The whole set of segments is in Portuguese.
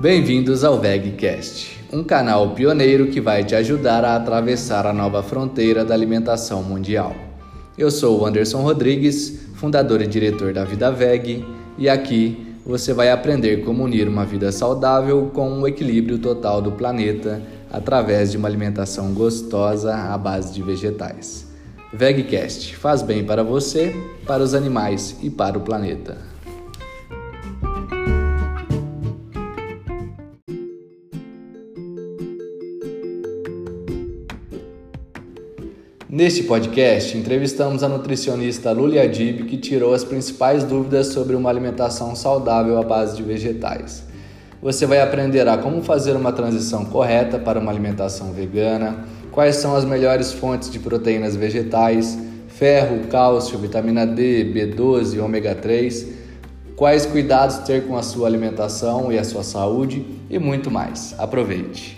Bem-vindos ao VegCast, um canal pioneiro que vai te ajudar a atravessar a nova fronteira da alimentação mundial. Eu sou o Anderson Rodrigues, fundador e diretor da Vida Veg, e aqui você vai aprender como unir uma vida saudável com o equilíbrio total do planeta através de uma alimentação gostosa à base de vegetais. VegCast faz bem para você, para os animais e para o planeta. Neste podcast, entrevistamos a nutricionista Luli Adib, que tirou as principais dúvidas sobre uma alimentação saudável à base de vegetais. Você vai aprender a como fazer uma transição correta para uma alimentação vegana, quais são as melhores fontes de proteínas vegetais, ferro, cálcio, vitamina D, B12 e ômega 3, quais cuidados ter com a sua alimentação e a sua saúde e muito mais. Aproveite!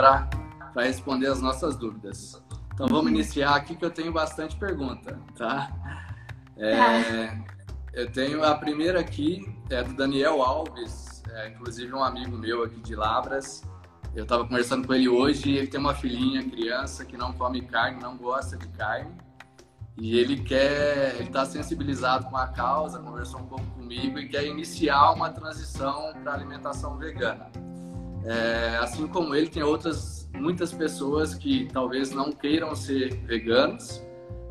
Para responder as nossas dúvidas. Então vamos iniciar aqui que eu tenho bastante pergunta, tá? É, tá. Eu tenho a primeira aqui, é do Daniel Alves, é, inclusive um amigo meu aqui de Labras. Eu estava conversando com ele hoje e ele tem uma filhinha, criança, que não come carne, não gosta de carne. E ele quer, ele está sensibilizado com a causa, conversou um pouco comigo e quer iniciar uma transição para alimentação vegana. É, assim como ele, tem outras muitas pessoas que talvez não queiram ser veganos,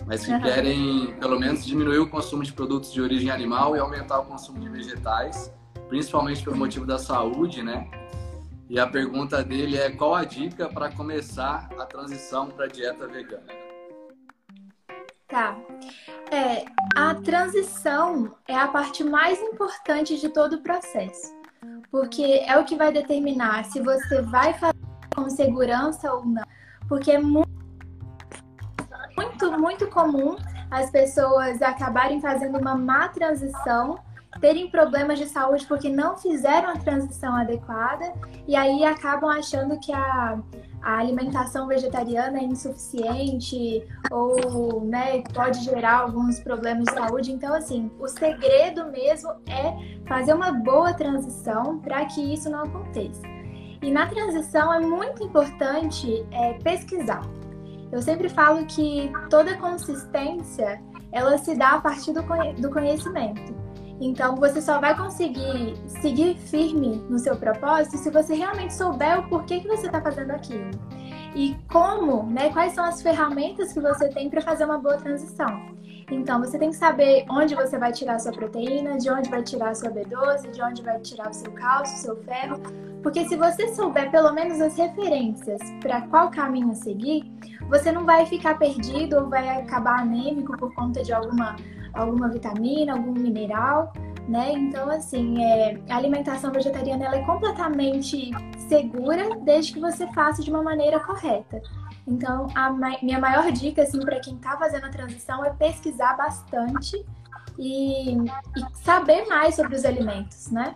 mas que uhum. querem, pelo menos, diminuir o consumo de produtos de origem animal e aumentar o consumo de vegetais, principalmente pelo motivo da saúde, né? E a pergunta dele é qual a dica para começar a transição para a dieta vegana? Tá. É, a transição é a parte mais importante de todo o processo, porque é o que vai determinar se você vai fazer com segurança ou não. Porque é muito muito, muito comum as pessoas acabarem fazendo uma má transição, terem problemas de saúde porque não fizeram a transição adequada e aí acabam achando que a, a alimentação vegetariana é insuficiente ou né, pode gerar alguns problemas de saúde. Então, assim, o segredo mesmo é fazer uma boa transição para que isso não aconteça. E na transição é muito importante é, pesquisar. Eu sempre falo que toda consistência ela se dá a partir do, do conhecimento. Então, você só vai conseguir seguir firme no seu propósito se você realmente souber o porquê que você está fazendo aquilo. E como, né? Quais são as ferramentas que você tem para fazer uma boa transição. Então, você tem que saber onde você vai tirar a sua proteína, de onde vai tirar a sua B12, de onde vai tirar o seu cálcio, o seu ferro. Porque se você souber pelo menos as referências para qual caminho seguir, você não vai ficar perdido ou vai acabar anêmico por conta de alguma, alguma vitamina, algum mineral, né? Então, assim, é, a alimentação vegetariana ela é completamente segura desde que você faça de uma maneira correta. Então, a minha maior dica, assim, para quem está fazendo a transição é pesquisar bastante e, e, saber mais sobre os alimentos, né?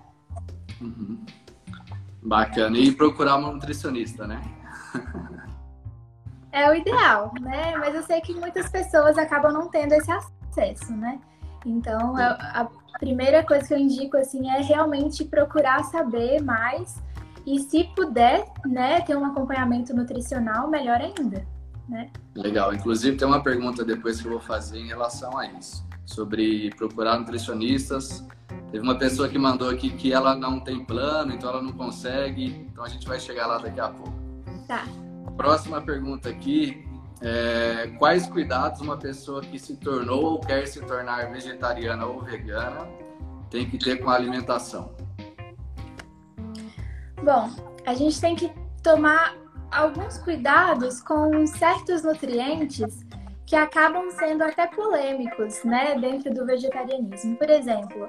Uhum. Bacana. E procurar uma nutricionista, né? é o ideal, né? Mas eu sei que muitas pessoas acabam não tendo esse acesso, né? Então, a, a primeira coisa que eu indico, assim, é realmente procurar saber mais e se puder, né, ter um acompanhamento nutricional, melhor ainda, né? Legal. Inclusive tem uma pergunta depois que eu vou fazer em relação a isso, sobre procurar nutricionistas. Teve uma pessoa que mandou aqui que ela não tem plano, então ela não consegue. Então a gente vai chegar lá daqui a pouco. Tá. Próxima pergunta aqui é, quais cuidados uma pessoa que se tornou ou quer se tornar vegetariana ou vegana tem que ter com a alimentação? Bom, a gente tem que tomar alguns cuidados com certos nutrientes que acabam sendo até polêmicos, né, dentro do vegetarianismo. Por exemplo,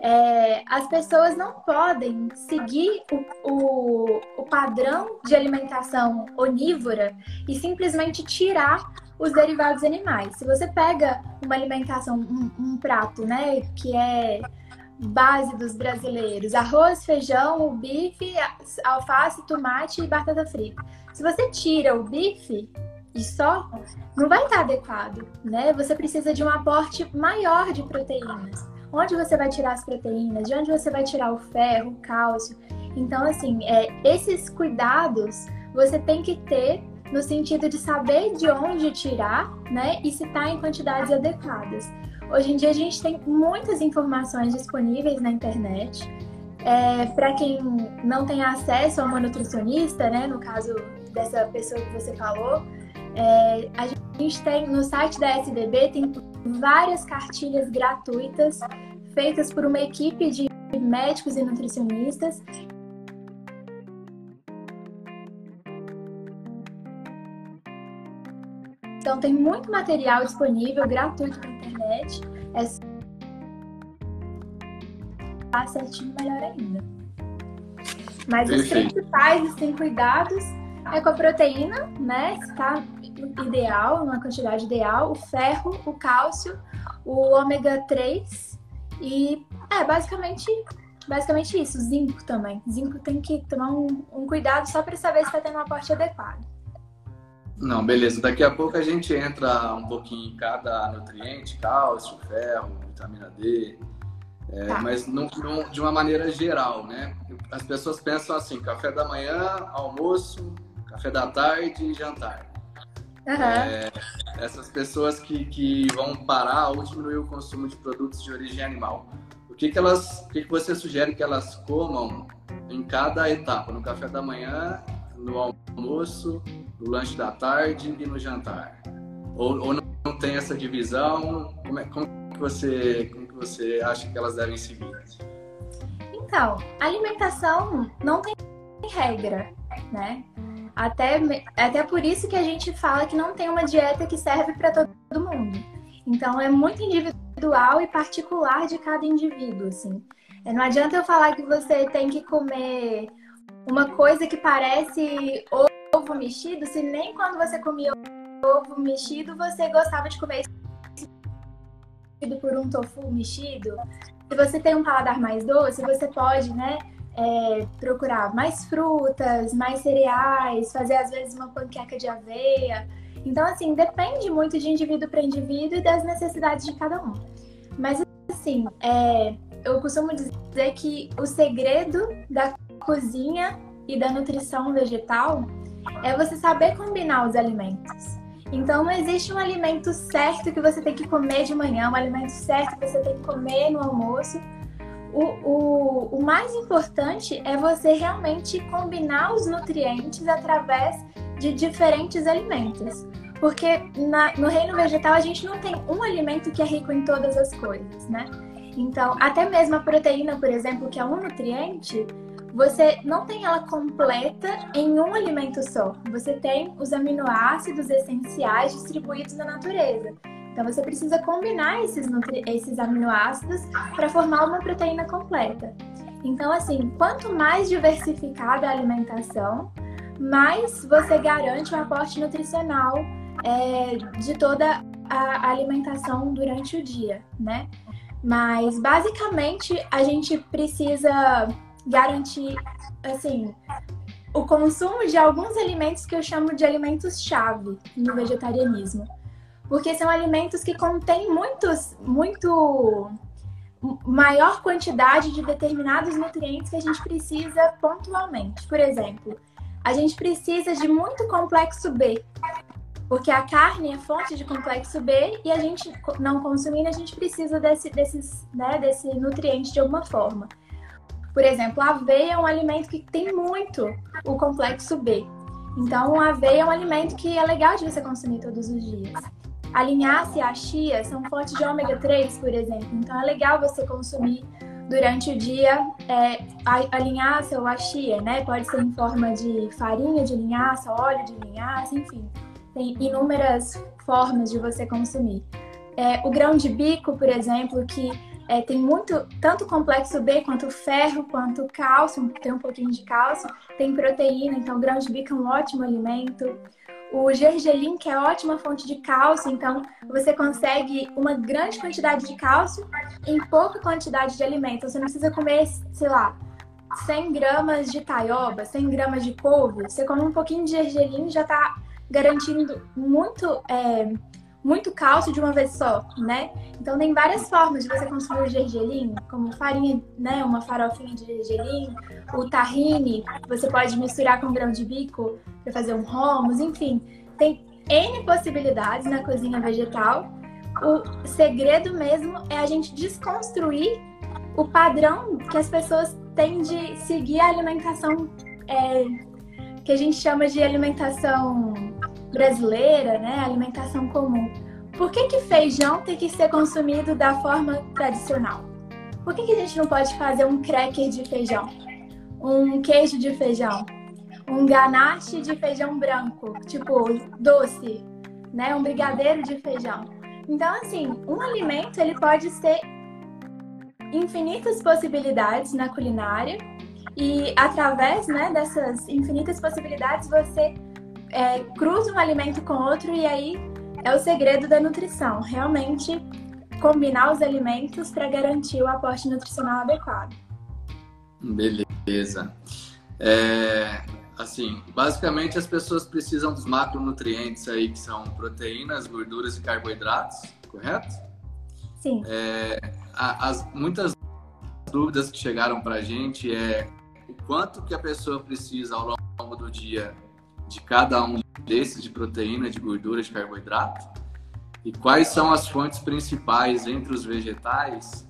é, as pessoas não podem seguir o, o, o, padrão de alimentação onívora e simplesmente tirar os derivados animais. Se você pega uma alimentação, um, um prato, né, que é base dos brasileiros: arroz, feijão, bife, alface, tomate e batata frita. Se você tira o bife, e só, não vai estar adequado, né? Você precisa de um aporte maior de proteínas. Onde você vai tirar as proteínas? De onde você vai tirar o ferro, o cálcio? Então, assim, é, esses cuidados você tem que ter no sentido de saber de onde tirar, né? E se está em quantidades adequadas. Hoje em dia a gente tem muitas informações disponíveis na internet. É, Para quem não tem acesso a uma nutricionista, né? No caso dessa pessoa que você falou, é, a gente tem no site da SDB tem várias cartilhas gratuitas feitas por uma equipe de médicos e nutricionistas Então tem muito material disponível gratuito na internet. É tá certinho melhor ainda. Mas Perfeito. os principais assim, cuidados é com a proteína, né? Está ideal, uma quantidade ideal, o ferro, o cálcio, o ômega 3 e é basicamente basicamente isso, zinco também. Zinco tem que tomar um, um cuidado só para saber se está tendo um aporte adequado. Não, beleza. Daqui a pouco a gente entra um pouquinho em cada nutriente, cálcio, ferro, vitamina D, é, tá. mas não, não, de uma maneira geral, né? As pessoas pensam assim, café da manhã, almoço, café da tarde e jantar. Uhum. É, essas pessoas que, que vão parar ou diminuir o consumo de produtos de origem animal. O que, que elas, o que, que você sugere que elas comam em cada etapa? No café da manhã, no almoço, no lanche da tarde e no jantar? Ou, ou não tem essa divisão? Como, é, como, que você, como que você acha que elas devem seguir? Então, alimentação não tem regra, né? Até, até por isso que a gente fala que não tem uma dieta que serve para todo mundo. Então, é muito individual e particular de cada indivíduo, assim. É, não adianta eu falar que você tem que comer uma coisa que parece ovo mexido, se nem quando você comia ovo mexido você gostava de comer por um tofu mexido. Se você tem um paladar mais doce, você pode, né, é, procurar mais frutas, mais cereais, fazer às vezes uma panqueca de aveia. Então, assim, depende muito de indivíduo para indivíduo e das necessidades de cada um. Mas, assim, é, eu costumo dizer que o segredo da cozinha e da nutrição vegetal é você saber combinar os alimentos. Então não existe um alimento certo que você tem que comer de manhã, um alimento certo que você tem que comer no almoço. O, o, o mais importante é você realmente combinar os nutrientes através de diferentes alimentos. Porque na, no reino vegetal a gente não tem um alimento que é rico em todas as coisas, né? Então, até mesmo a proteína, por exemplo, que é um nutriente, você não tem ela completa em um alimento só. Você tem os aminoácidos essenciais distribuídos na natureza. Então você precisa combinar esses, esses aminoácidos para formar uma proteína completa. Então, assim, quanto mais diversificada a alimentação, mais você garante o aporte nutricional é, de toda a alimentação durante o dia, né? Mas basicamente a gente precisa garantir, assim, o consumo de alguns alimentos que eu chamo de alimentos-chave no vegetarianismo. Porque são alimentos que contêm muitos, muito maior quantidade de determinados nutrientes que a gente precisa pontualmente. Por exemplo, a gente precisa de muito complexo B, porque a carne é fonte de complexo B e a gente não consumindo, a gente precisa desse, desses, né, desse nutriente de alguma forma. Por exemplo, a aveia é um alimento que tem muito o complexo B. Então, a aveia é um alimento que é legal de você consumir todos os dias. A linhaça e a chia são fontes de ômega 3, por exemplo. Então, é legal você consumir durante o dia é, a, a, linhaça ou a chia, né? Pode ser em forma de farinha de linhaça, óleo de linhaça, enfim. Tem inúmeras formas de você consumir. É, o grão de bico, por exemplo, que é, tem muito, tanto complexo B quanto ferro, quanto cálcio, tem um pouquinho de cálcio, tem proteína, então grão de bico é um ótimo alimento. O gergelim, que é ótima fonte de cálcio, então você consegue uma grande quantidade de cálcio em pouca quantidade de alimento. Você não precisa comer, sei lá, 100 gramas de taioba, 100 gramas de couve. Você come um pouquinho de gergelim já está garantindo muito, é, muito cálcio de uma vez só, né? Então tem várias formas de você consumir o gergelim, como farinha, né? Uma farofinha de gergelim, o tahine, você pode misturar com grão de bico para fazer um hummus, enfim. Tem N possibilidades na cozinha vegetal. O segredo mesmo é a gente desconstruir o padrão que as pessoas têm de seguir a alimentação é, que a gente chama de alimentação brasileira, né? Alimentação comum. Por que, que feijão tem que ser consumido da forma tradicional? Por que, que a gente não pode fazer um cracker de feijão? Um queijo de feijão? Um ganache de feijão branco, tipo doce, né? Um brigadeiro de feijão. Então, assim, um alimento ele pode ser infinitas possibilidades na culinária e através né, dessas infinitas possibilidades você é, cruza um alimento com outro e aí é o segredo da nutrição, realmente combinar os alimentos para garantir o aporte nutricional adequado. Beleza. É, assim, basicamente as pessoas precisam dos macronutrientes aí que são proteínas, gorduras e carboidratos, correto? Sim. É, as, muitas dúvidas que chegaram para a gente é o quanto que a pessoa precisa ao longo do dia de cada um desses de proteína, de gordura, de carboidrato e quais são as fontes principais entre os vegetais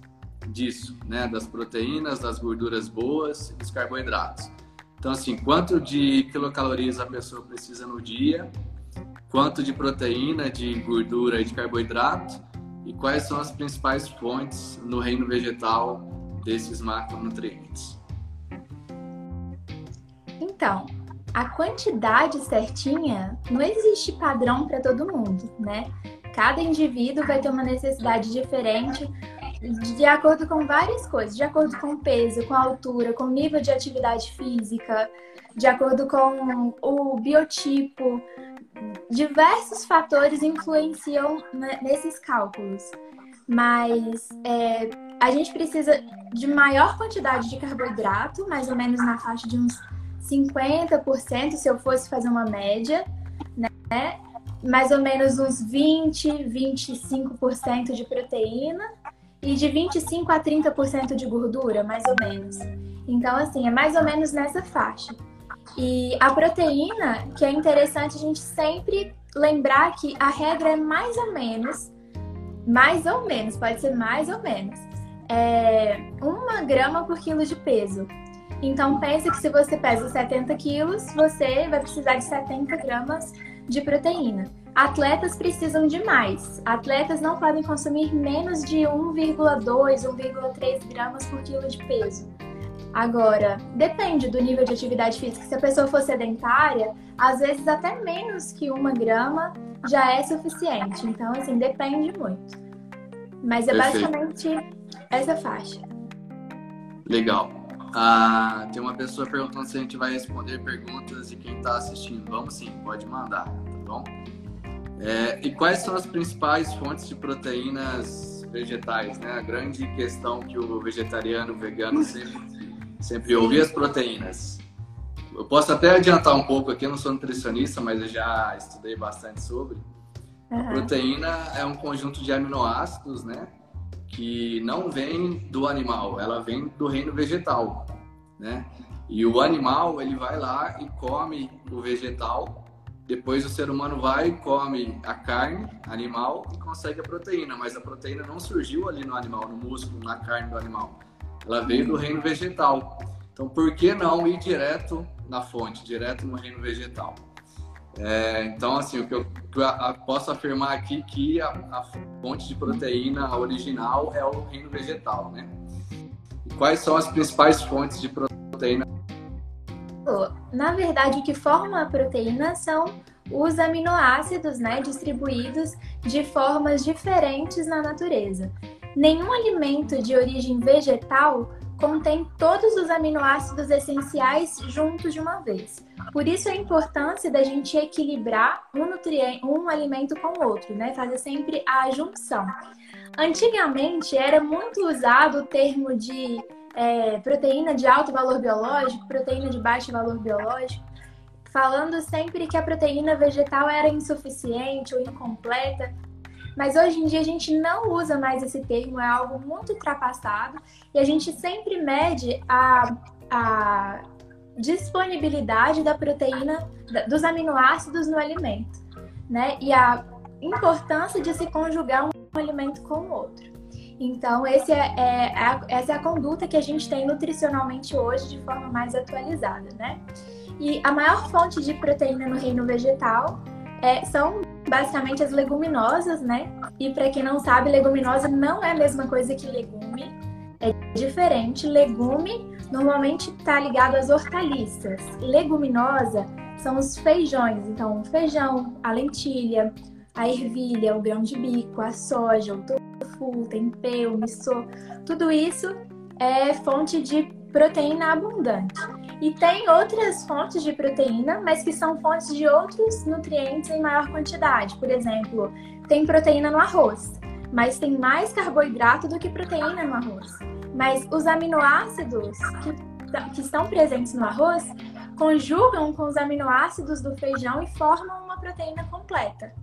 disso, né, das proteínas, das gorduras boas e dos carboidratos. Então, assim, quanto de quilocalorias a pessoa precisa no dia, quanto de proteína, de gordura e de carboidrato e quais são as principais fontes no reino vegetal desses macronutrientes. Então, a quantidade certinha não existe padrão para todo mundo, né? Cada indivíduo vai ter uma necessidade diferente de acordo com várias coisas, de acordo com o peso, com a altura, com o nível de atividade física, de acordo com o biotipo. Diversos fatores influenciam nesses cálculos, mas é, a gente precisa de maior quantidade de carboidrato, mais ou menos na faixa de uns 50%, se eu fosse fazer uma média, né? Mais ou menos uns 20, 25% de proteína e de 25 a 30% de gordura, mais ou menos. Então, assim, é mais ou menos nessa faixa. E a proteína, que é interessante a gente sempre lembrar que a regra é mais ou menos, mais ou menos, pode ser mais ou menos, é uma grama por quilo de peso. Então pense que se você pesa 70 quilos, você vai precisar de 70 gramas de proteína. Atletas precisam de mais. Atletas não podem consumir menos de 1,2, 1,3 gramas por quilo de peso. Agora, depende do nível de atividade física. Se a pessoa for sedentária, às vezes até menos que uma grama já é suficiente. Então, assim, depende muito. Mas é Perfeito. basicamente essa faixa. Legal. Ah, tem uma pessoa perguntando se a gente vai responder perguntas de quem está assistindo. Vamos sim, pode mandar, tá bom? É, e quais são as principais fontes de proteínas vegetais? Né? A grande questão que o vegetariano, o vegano sempre, sempre ouve as proteínas. Eu posso até adiantar um pouco aqui, eu não sou nutricionista, mas eu já estudei bastante sobre. A proteína é um conjunto de aminoácidos, né? Que não vem do animal, ela vem do reino vegetal, né? E o animal, ele vai lá e come o vegetal, depois o ser humano vai e come a carne animal e consegue a proteína, mas a proteína não surgiu ali no animal, no músculo, na carne do animal. Ela veio do reino vegetal. Então, por que não ir direto na fonte, direto no reino vegetal? É, então, assim, o que eu, que eu, posso afirmar aqui que a, a, fonte de proteína original é o reino vegetal, né? E quais são as principais fontes de proteína? Na verdade, o que forma a proteína são os aminoácidos, né, distribuídos de formas diferentes na natureza. Nenhum alimento de origem vegetal contém todos os aminoácidos essenciais juntos de uma vez. Por isso a importância da gente equilibrar um nutriente, um alimento com o outro, né? Fazer sempre a junção. Antigamente era muito usado o termo de é, proteína de alto valor biológico, proteína de baixo valor biológico. falando sempre que a proteína vegetal era insuficiente ou incompleta. Mas hoje em dia a gente não usa mais esse termo, é algo muito ultrapassado e a gente sempre mede a, a disponibilidade da proteína, dos aminoácidos no alimento, né? E a importância de se conjugar um alimento com o outro. Então, é, é, é, essa é a conduta que a gente tem nutricionalmente hoje de forma mais atualizada, né? E a maior fonte de proteína no reino vegetal é, são basicamente as leguminosas, né? E para quem não sabe, leguminosa não é a mesma coisa que legume, é diferente. Legume normalmente está ligado às hortaliças. Leguminosa são os feijões, então o feijão, a lentilha, a ervilha, o grão de bico, a soja, o tofu, o tempê, o miso, tudo isso é fonte de proteína abundante. E tem outras fontes de proteína, mas que são fontes de outros nutrientes em maior quantidade. Por exemplo, tem proteína no arroz, mas tem mais carboidrato do que proteína no arroz. Mas os aminoácidos que, que estão presentes no arroz conjugam com os aminoácidos do feijão e formam uma proteína completa.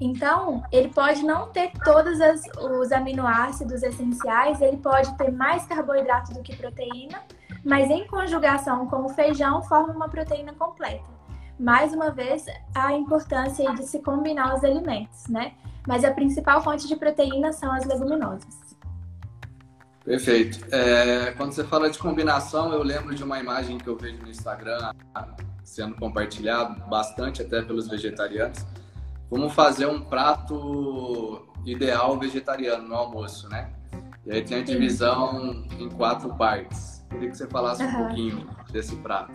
Então, ele pode não ter todos as, os aminoácidos essenciais, ele pode ter mais carboidrato do que proteína, mas em conjugação com o feijão forma uma proteína completa. Mais uma vez, a importância de se combinar os alimentos, né? Mas a principal fonte de proteína são as leguminosas. Perfeito. É, quando você fala de combinação, eu lembro de uma imagem que eu vejo no Instagram sendo compartilhado bastante até pelos vegetarianos como fazer um prato ideal vegetariano no almoço, né? E aí tem a divisão em quatro partes. Queria que você falasse uhum. um pouquinho desse prato.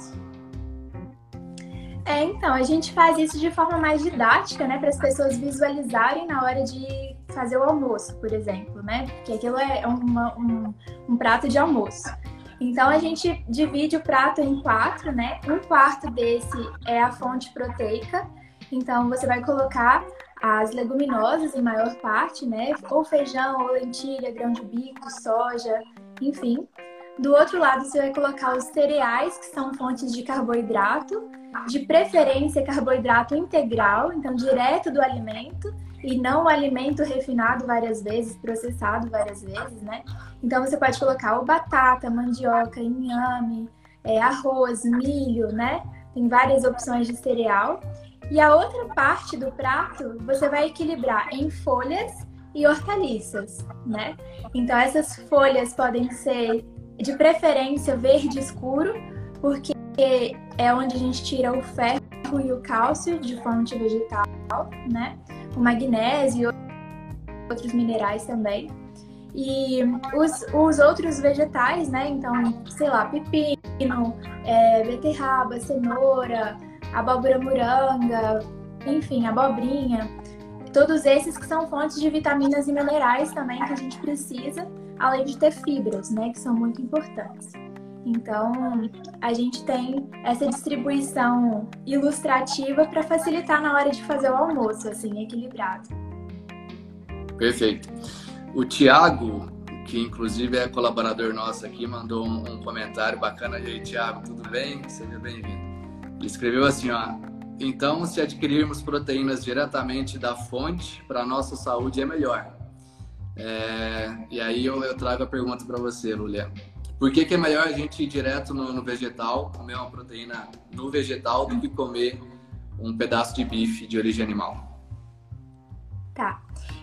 É, então, a gente faz isso de forma mais didática, né? Para as pessoas visualizarem na hora de fazer o almoço, por exemplo, né? Porque aquilo é uma, um, um prato de almoço. Então a gente divide o prato em quatro, né? Um quarto desse é a fonte proteica, então você vai colocar as leguminosas em maior parte, né? Ou feijão, ou lentilha, grão de bico, soja, enfim. Do outro lado, você vai colocar os cereais, que são fontes de carboidrato, de preferência carboidrato integral, então direto do alimento, e não o alimento refinado várias vezes, processado várias vezes, né? Então você pode colocar o batata, mandioca, inhame, é, arroz, milho, né? Tem várias opções de cereal. E a outra parte do prato você vai equilibrar em folhas e hortaliças, né? Então essas folhas podem ser de preferência verde escuro, porque é onde a gente tira o ferro e o cálcio de fonte vegetal, né? O magnésio e outros minerais também. E os, os outros vegetais, né? Então, sei lá, pepino, é, beterraba, cenoura, abóbora moranga, enfim, abobrinha. Todos esses que são fontes de vitaminas e minerais também que a gente precisa, além de ter fibras, né, que são muito importantes. Então, a gente tem essa distribuição ilustrativa para facilitar na hora de fazer o almoço, assim, equilibrado. Perfeito. O Tiago, que inclusive é colaborador nosso aqui, mandou um, comentário bacana. E aí, Tiago, tudo bem? Seja bem-vindo. Ele escreveu assim, ó. Então, se adquirirmos proteínas diretamente da fonte, para a nossa saúde é melhor. É, e aí eu, eu, trago a pergunta para você, Lulia. Por que, que, é melhor a gente ir direto no, no, vegetal, comer uma proteína no vegetal, do que comer um pedaço de bife de origem animal? Tá.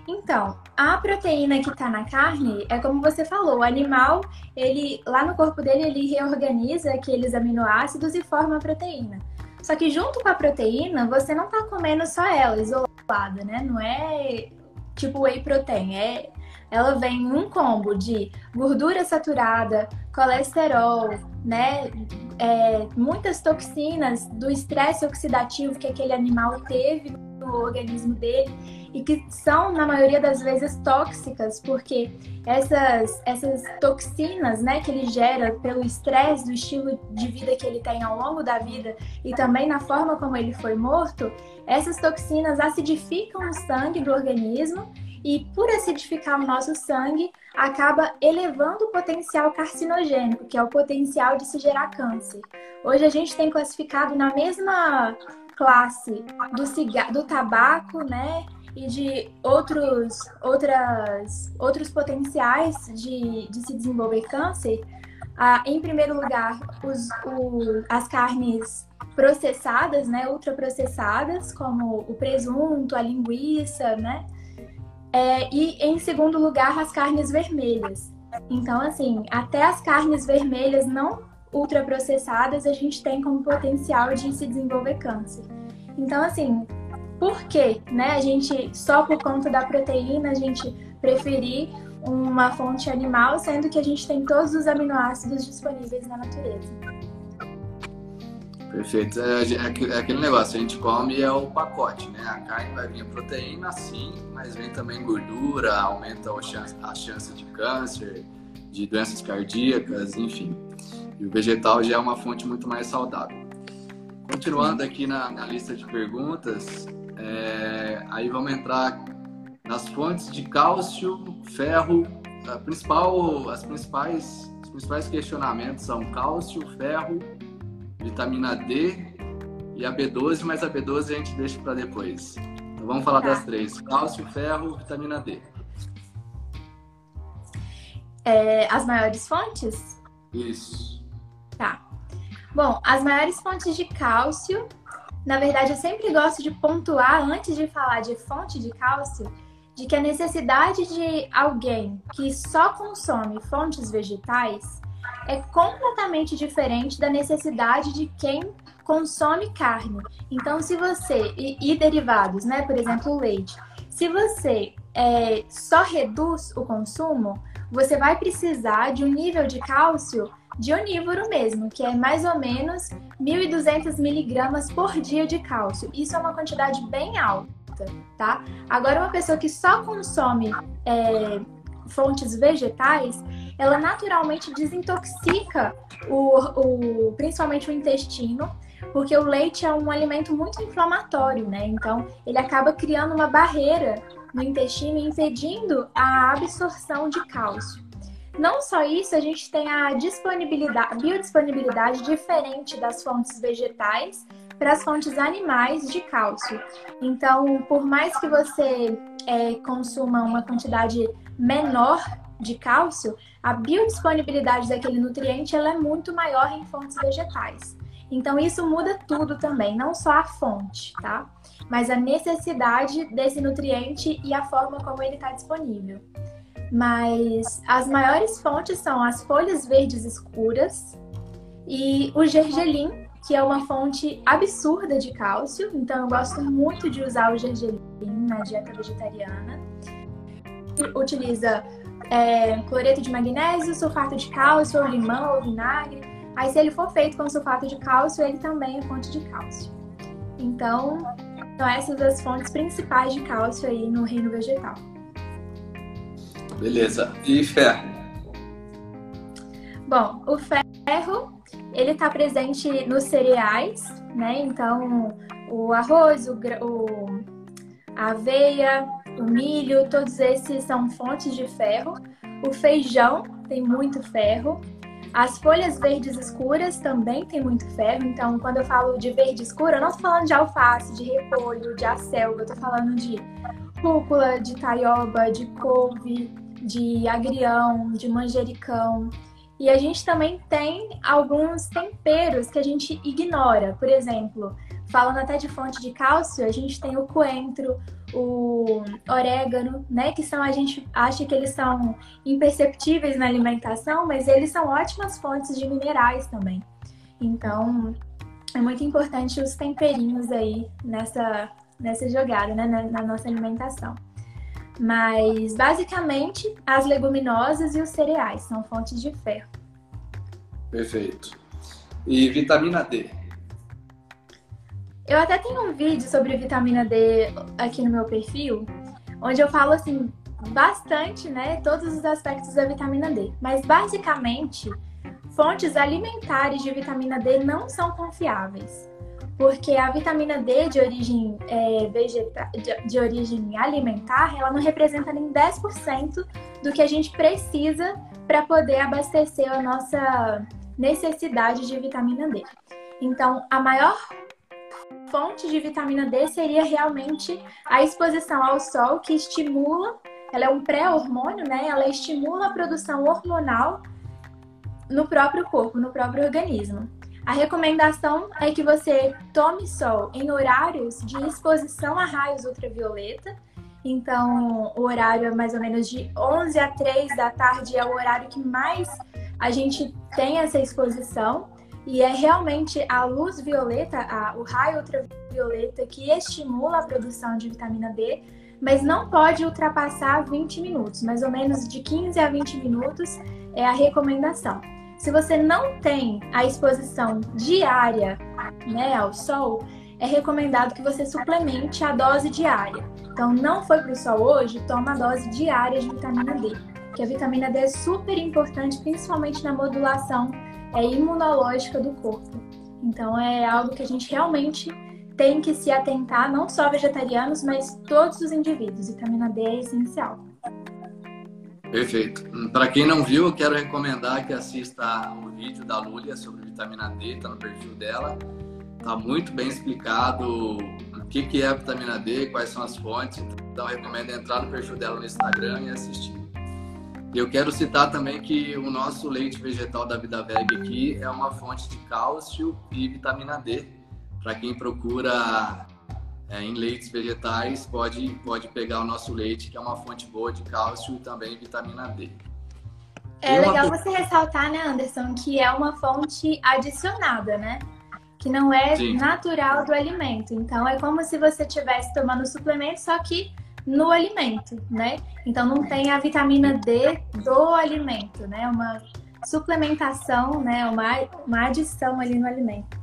Então, a proteína que está na carne é como você falou, o animal, ele lá no corpo dele ele reorganiza aqueles aminoácidos e forma a proteína. Só que junto com a proteína, você não está comendo só ela isolada, né? Não é tipo whey protein, é ela vem em um combo de gordura saturada, colesterol, né? É, muitas toxinas do estresse oxidativo que aquele animal teve no organismo dele e que são, na maioria das vezes, tóxicas, porque essas, essas toxinas né, que ele gera pelo estresse do estilo de vida que ele tem ao longo da vida e também na forma como ele foi morto, essas toxinas acidificam o sangue do organismo e por acidificar o nosso sangue, acaba elevando o potencial carcinogênico, que é o potencial de se gerar câncer. Hoje a gente tem classificado na mesma classe do, cigarro, do tabaco, né? E de outros, outras, outros potenciais de, de se desenvolver câncer. Ah, em primeiro lugar, os, o, as carnes processadas, né, ultraprocessadas, como o presunto, a linguiça, né? É, e em segundo lugar, as carnes vermelhas. Então, assim, até as carnes vermelhas não ultraprocessadas a gente tem como potencial de se desenvolver câncer. Então, assim, por que, né, a gente só por conta da proteína a gente preferir uma fonte animal, sendo que a gente tem todos os aminoácidos disponíveis na natureza? Perfeito. É, é, é, aquele negócio, a gente come é o pacote, né? A carne vai vir proteína, sim, mas vem também gordura, aumenta a chance, a chance de câncer, de doenças cardíacas, enfim. E o vegetal já é uma fonte muito mais saudável. Continuando aqui na, na lista de perguntas, é, aí vamos entrar nas fontes de cálcio, ferro. A principal, as principais, os principais questionamentos são cálcio, ferro vitamina D e a B12, mas a B12 a gente deixa para depois. Então vamos falar tá. das três: cálcio, ferro, vitamina D. É, as maiores fontes? Isso. Tá. Bom, as maiores fontes de cálcio, na verdade, eu sempre gosto de pontuar antes de falar de fonte de cálcio, de que a necessidade de alguém que só consome fontes vegetais é completamente diferente da necessidade de quem consome carne. Então, se você. E, e derivados, né? Por exemplo, o leite. Se você é, só reduz o consumo, você vai precisar de um nível de cálcio de onívoro mesmo, que é mais ou menos 1.200 miligramas por dia de cálcio. Isso é uma quantidade bem alta, tá? Agora, uma pessoa que só consome é, fontes vegetais, ela naturalmente desintoxica o, o, principalmente o intestino, porque o leite é um alimento muito inflamatório, né? Então, ele acaba criando uma barreira no intestino impedindo a absorção de cálcio. Não só isso, a gente tem a disponibilidade, a biodisponibilidade diferente das fontes vegetais para as fontes animais de cálcio. Então, por mais que você é, consuma uma quantidade menor de cálcio, a biodisponibilidade daquele nutriente ela é muito maior em fontes vegetais. Então isso muda tudo também, não só a fonte, tá? Mas a necessidade desse nutriente e a forma como ele está disponível. Mas as maiores fontes são as folhas verdes escuras e o gergelim, que é uma fonte absurda de cálcio. Então eu gosto muito de usar o gergelim na dieta vegetariana utiliza é, cloreto de magnésio, sulfato de cálcio, ou limão, ou vinagre. Aí, se ele for feito com sulfato de cálcio, ele também é fonte de cálcio. Então, são essas as fontes principais de cálcio aí no reino vegetal. Beleza. E ferro? Bom, o ferro, ele está presente nos cereais, né? Então, o arroz, o, o a aveia, o milho, todos esses são fontes de ferro. O feijão tem muito ferro. As folhas verdes escuras também tem muito ferro. Então, quando eu falo de verde escura, eu não estou falando de alface, de repolho, de acelga. Eu estou falando de rúcula, de taioba, de couve, de agrião, de manjericão. E a gente também tem alguns temperos que a gente ignora. Por exemplo, falando até de fonte de cálcio, a gente tem o coentro, o orégano, né? Que são a gente acha que eles são imperceptíveis na alimentação, mas eles são ótimas fontes de minerais também. Então, é muito importante os temperinhos aí nessa, nessa jogada, né? na, na nossa alimentação. Mas, basicamente, as leguminosas e os cereais são fontes de ferro. Perfeito. E vitamina D? Eu até tenho um vídeo sobre vitamina D aqui no meu perfil, onde eu falo assim bastante, né, todos os aspectos da vitamina D. Mas basicamente, fontes alimentares de vitamina D não são confiáveis, porque a vitamina D de origem, é, vegeta de, origem alimentar, ela não representa nem 10% do que a gente precisa para poder abastecer a nossa necessidade de vitamina D. Então, a maior fonte de vitamina D seria realmente a exposição ao sol, que estimula, ela é um pré-hormônio, né? Ela estimula a produção hormonal no próprio corpo, no próprio organismo. A recomendação é que você tome sol em horários de exposição a raios ultravioleta. Então, o horário é mais ou menos de 11 a 3 da tarde é o horário que mais a gente tem essa exposição. E é realmente a luz violeta, a, o raio ultravioleta, que estimula a produção de vitamina D, mas não pode ultrapassar 20 minutos, mais ou menos de 15 a 20 minutos é a recomendação. Se você não tem a exposição diária né, ao sol, é recomendado que você suplemente a dose diária. Então, não foi para o sol hoje, toma a dose diária de vitamina D, que a vitamina D é super importante, principalmente na modulação é, imunológica do corpo. Então, é algo que a gente realmente tem que se atentar, não só vegetarianos, mas todos os indivíduos. Vitamina D é essencial. Perfeito. Para quem não viu, eu quero recomendar que assista o vídeo da Lúlia sobre vitamina D, está no perfil dela. Está muito bem explicado o que, que é a vitamina D, quais são as fontes. Então, recomendo entrar no perfil dela no Instagram e assistir. Eu quero citar também que o nosso leite vegetal da Vida Veg aqui é uma fonte de cálcio e vitamina D. Para quem procura é, em leites vegetais, pode, pode pegar o nosso leite, que é uma fonte boa de cálcio e também vitamina D. É legal você ressaltar, né, Anderson, que é uma fonte adicionada, né? Que não é Sim. natural do alimento. Então é como se você estivesse tomando suplemento, só que no alimento, né? Então não tem a vitamina D do alimento, né? Uma suplementação, né? Uma, uma adição ali no alimento.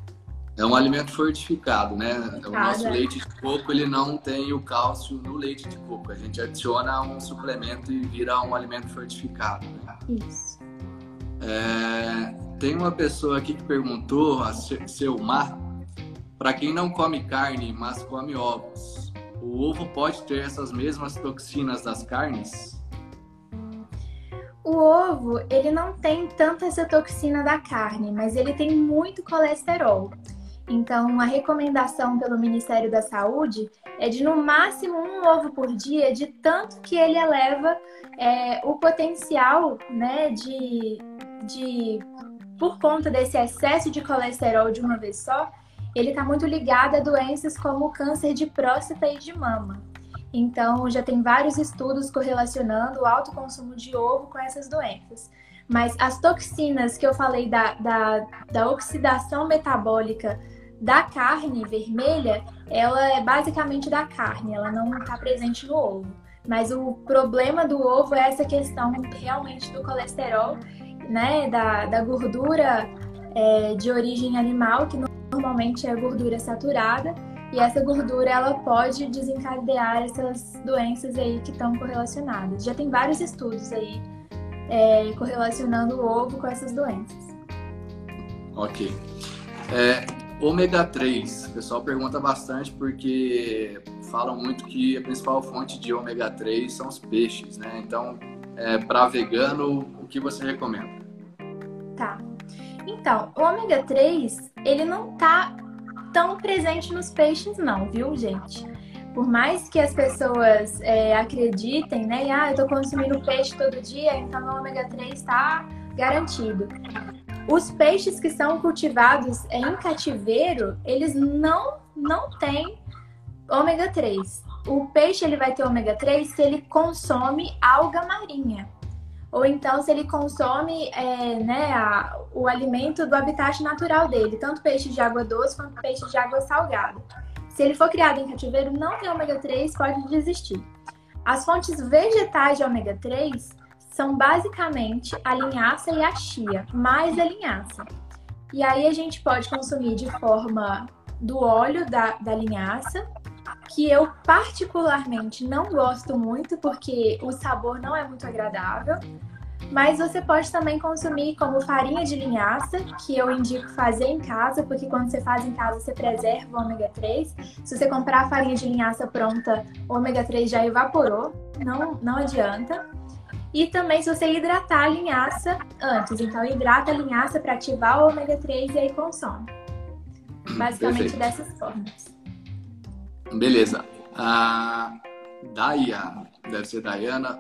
É um alimento fortificado, né? O nosso leite de coco ele não tem o cálcio no leite de coco. A gente adiciona um suplemento e vira um alimento fortificado. Né? Isso. É, tem uma pessoa aqui que perguntou, a seu mar, para quem não come carne, mas come ovos, o ovo pode ter essas mesmas toxinas das carnes? O ovo, ele não tem tanta essa toxina da carne, mas ele tem muito colesterol. Então, a recomendação pelo Ministério da Saúde é de no máximo um ovo por dia, de tanto que ele eleva é, o potencial né, de, de, por conta desse excesso de colesterol de uma vez só, ele está muito ligado a doenças como câncer de próstata e de mama. Então, já tem vários estudos correlacionando o alto consumo de ovo com essas doenças. Mas as toxinas que eu falei da, da, da oxidação metabólica da carne vermelha, ela é basicamente da carne, ela não está presente no ovo. Mas o problema do ovo é essa questão realmente do colesterol, né, da, da gordura é, de origem animal, que normalmente é gordura saturada, e essa gordura ela pode desencadear essas doenças aí que estão correlacionadas. Já tem vários estudos aí é, correlacionando o ovo com essas doenças. Ok. É, ômega 3, o pessoal pergunta bastante porque falam muito que a principal fonte de ômega 3 são os peixes, né? Então, é, para vegano, o que você recomenda? Tá. Então, o ômega 3, ele não tá tão presente nos peixes não, viu, gente? Por mais que as pessoas é, acreditem, né? Ah, eu tô consumindo peixe todo dia, então o ômega 3 está garantido. Os peixes que são cultivados em cativeiro, eles não, não têm ômega 3. O peixe ele vai ter ômega 3 se ele consome alga marinha. Ou então se ele consome é, né, a, o alimento do habitat natural dele, tanto peixe de água doce quanto peixe de água salgada. Se ele for criado em cativeiro, não tem ômega 3, pode desistir. As fontes vegetais de ômega 3 são basicamente a linhaça e a chia, mais a linhaça. E aí a gente pode consumir de forma do óleo da, da linhaça, que eu particularmente não gosto muito, porque o sabor não é muito agradável. Mas você pode também consumir como farinha de linhaça, que eu indico fazer em casa, porque quando você faz em casa você preserva o ômega 3. Se você comprar a farinha de linhaça pronta, o ômega 3 já evaporou, não, não adianta. E também se você hidratar a linhaça antes, então hidrata a linhaça para ativar o ômega 3 e aí consome. Basicamente Perfeito. dessas formas. Beleza. A Daya, deve ser Dayana,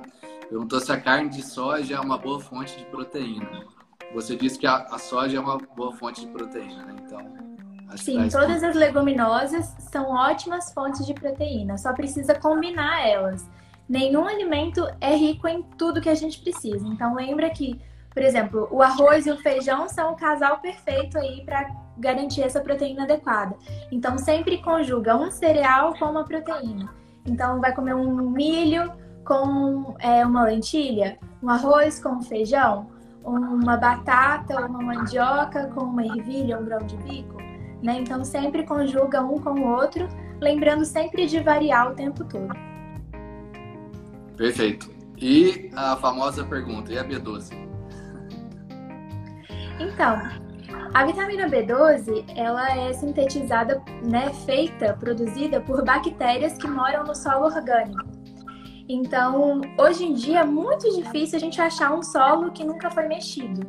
perguntou se a carne de soja é uma boa fonte de proteína. Você disse que a, a soja é uma boa fonte de proteína, né? Então. Sim, todas as leguminosas são ótimas fontes de proteína, só precisa combinar elas. Nenhum alimento é rico em tudo que a gente precisa. Então lembra que, por exemplo, o arroz e o feijão são o casal perfeito aí para garantir essa proteína adequada. Então sempre conjuga um cereal com uma proteína. Então vai comer um milho com é, uma lentilha, um arroz com feijão, uma batata, uma mandioca com uma ervilha, um grão de bico. Né? Então sempre conjuga um com o outro, lembrando sempre de variar o tempo todo. Perfeito. E a famosa pergunta, e a B12? Então, a vitamina B12, ela é sintetizada, né, feita, produzida por bactérias que moram no solo orgânico. Então, hoje em dia é muito difícil a gente achar um solo que nunca foi mexido.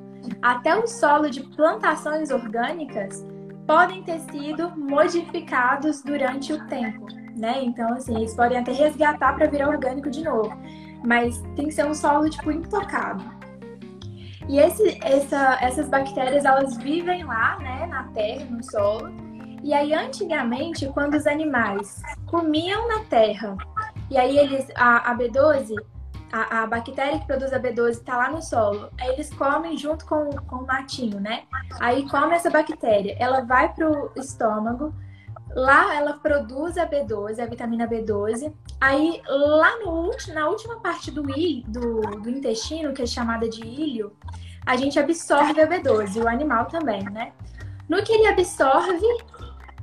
Até o solo de plantações orgânicas podem ter sido modificados durante o tempo, né? Então, assim, eles podem até resgatar para virar orgânico de novo, mas tem que ser um solo tipo intocado. E esse, essa, essas bactérias, elas vivem lá, né, na terra, no solo. E aí, antigamente, quando os animais comiam na terra, e aí eles, a, a B12, a, a, bactéria que produz a B12 está lá no solo, aí eles comem junto com, com o matinho, né? Aí come essa bactéria, ela vai pro estômago, Lá ela produz a B12, a vitamina B12. Aí lá no, na última parte do, do, do intestino, que é chamada de ilho, a gente absorve a B12, o animal também, né? No que ele absorve,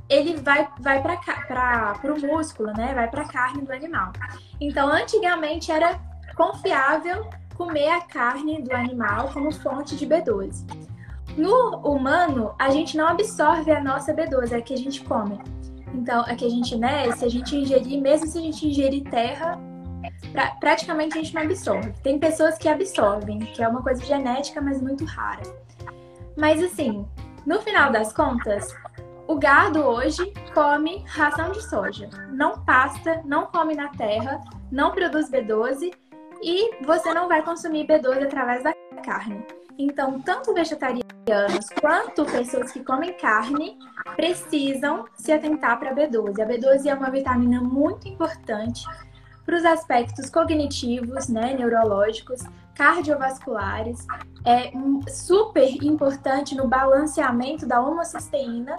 ele vai, vai para o músculo, né? Vai para a carne do animal. Então, antigamente era confiável comer a carne do animal como fonte de B12. No humano, a gente não absorve a nossa B12, é a que a gente come. Então, é que a gente, né, se a gente ingerir, mesmo se a gente ingerir terra, pra, praticamente a gente não absorve. Tem pessoas que absorvem, que é uma coisa genética, mas muito rara. Mas assim, no final das contas, o gado hoje come ração de soja. Não pasta, não come na terra, não produz B12 e você não vai consumir B12 através da carne. Então, tanto vegetarianos quanto pessoas que comem carne precisam se atentar para a B12. A B12 é uma vitamina muito importante para os aspectos cognitivos, né, neurológicos, cardiovasculares, é super importante no balanceamento da homocisteína,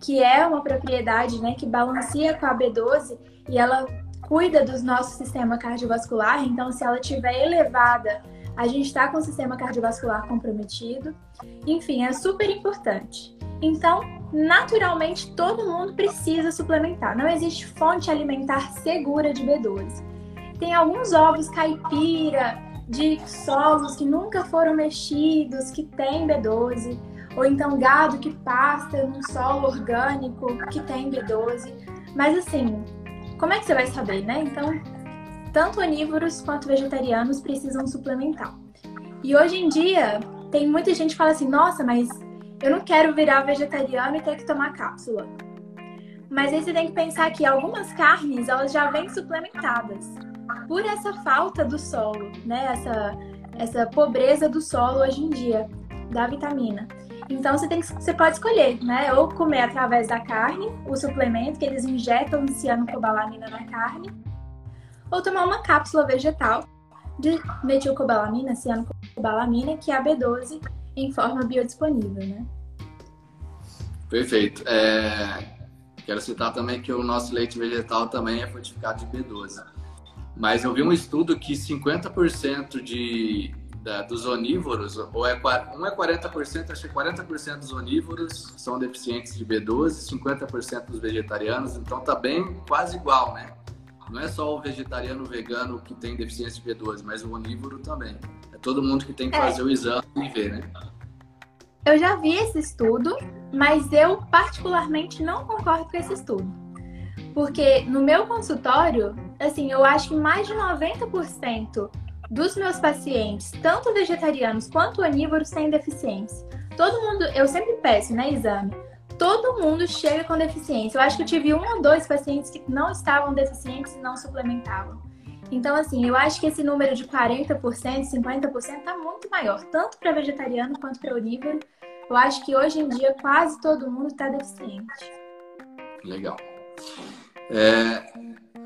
que é uma propriedade, né, que balanceia com a B12 e ela cuida do nosso sistema cardiovascular. Então, se ela estiver elevada a gente está com o sistema cardiovascular comprometido. Enfim, é super importante. Então, naturalmente, todo mundo precisa suplementar. Não existe fonte alimentar segura de B12. Tem alguns ovos caipira de solos que nunca foram mexidos, que tem B12, ou então gado que pasta num solo orgânico que tem B12. Mas assim, como é que você vai saber, né? Então, tanto onívoros quanto vegetarianos precisam suplementar. E hoje em dia, tem muita gente que fala assim: nossa, mas eu não quero virar vegetariano e ter que tomar cápsula. Mas aí você tem que pensar que algumas carnes elas já vêm suplementadas por essa falta do solo, né? Essa, essa pobreza do solo hoje em dia da vitamina. Então você tem que, você pode escolher, né? Ou comer através da carne, o suplemento que eles injetam cianocobalamina na carne, ou tomar uma cápsula vegetal de metilcobalamina, cianocobalamina, que é a B12 em forma biodisponível, né? Perfeito. É... Quero citar também que o nosso leite vegetal também é fortificado de B12. Mas eu vi um estudo que 50% de, da, dos onívoros, ou é, um é 40%, acho que 40% dos onívoros são deficientes de B12, 50% dos vegetarianos, então tá bem quase igual, né? Não é só o vegetariano o vegano que tem deficiência de B12, mas o onívoro também. É todo mundo que tem que é. fazer o exame e ver, né? Eu já vi esse estudo, mas eu particularmente não concordo com esse estudo. Porque no meu consultório, assim, eu acho que mais de 90% dos meus pacientes, tanto vegetarianos quanto onívoros, têm deficiência. Todo mundo, eu sempre peço, né, exame. Todo mundo chega com deficiência. Eu acho que eu tive um ou dois pacientes que não estavam deficientes e não suplementavam. Então, assim, eu acho que esse número de 40%, 50% está muito maior, tanto para vegetariano quanto para onívoro. Eu acho que hoje em dia quase todo mundo está deficiente. Legal. É,